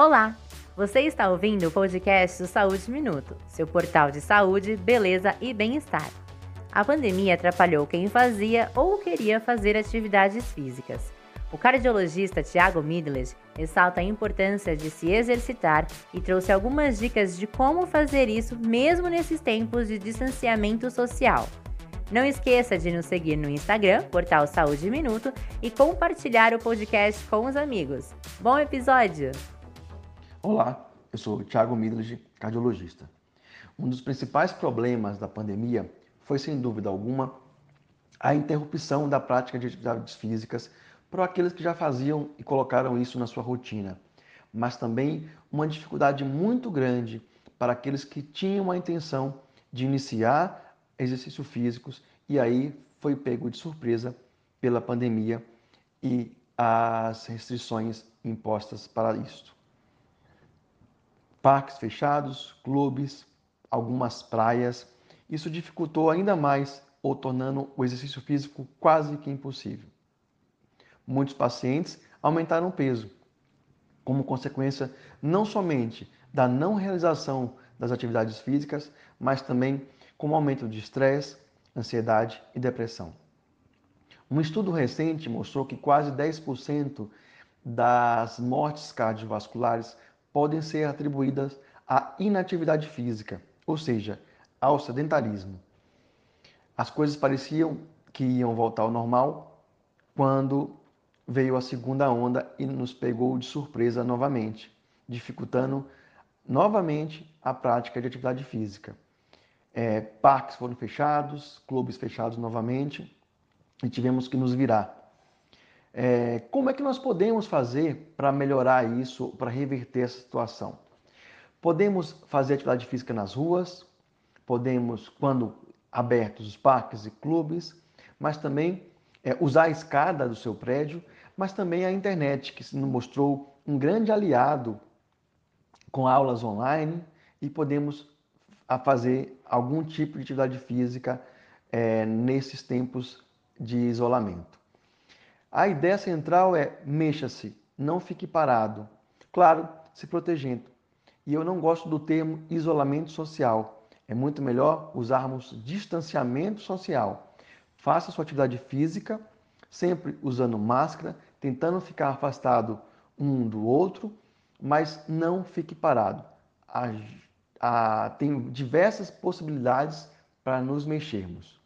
Olá! Você está ouvindo o podcast do Saúde Minuto, seu portal de saúde, beleza e bem-estar. A pandemia atrapalhou quem fazia ou queria fazer atividades físicas. O cardiologista Tiago Midles ressalta a importância de se exercitar e trouxe algumas dicas de como fazer isso mesmo nesses tempos de distanciamento social. Não esqueça de nos seguir no Instagram, Portal Saúde Minuto, e compartilhar o podcast com os amigos. Bom episódio! Olá, eu sou Thiago Midlige, cardiologista. Um dos principais problemas da pandemia foi, sem dúvida alguma, a interrupção da prática de atividades físicas para aqueles que já faziam e colocaram isso na sua rotina, mas também uma dificuldade muito grande para aqueles que tinham a intenção de iniciar exercícios físicos e aí foi pego de surpresa pela pandemia e as restrições impostas para isto. Parques fechados, clubes, algumas praias, isso dificultou ainda mais ou tornando o exercício físico quase que impossível muitos pacientes aumentaram o peso, como consequência não somente da não realização das atividades físicas, mas também com aumento de estresse, ansiedade e depressão. Um estudo recente mostrou que quase 10% das mortes cardiovasculares podem ser atribuídas à inatividade física, ou seja, ao sedentarismo. As coisas pareciam que iam voltar ao normal quando veio a segunda onda e nos pegou de surpresa novamente, dificultando novamente a prática de atividade física. É, parques foram fechados, clubes fechados novamente e tivemos que nos virar. É, como é que nós podemos fazer para melhorar isso, para reverter essa situação? Podemos fazer atividade física nas ruas, podemos, quando abertos os parques e clubes, mas também é, usar a escada do seu prédio mas também a internet, que se mostrou um grande aliado com aulas online e podemos fazer algum tipo de atividade física é, nesses tempos de isolamento. A ideia central é mexa-se, não fique parado. Claro, se protegendo. E eu não gosto do termo isolamento social. É muito melhor usarmos distanciamento social. Faça sua atividade física, sempre usando máscara tentando ficar afastado um do outro, mas não fique parado. Há, há, tem diversas possibilidades para nos mexermos.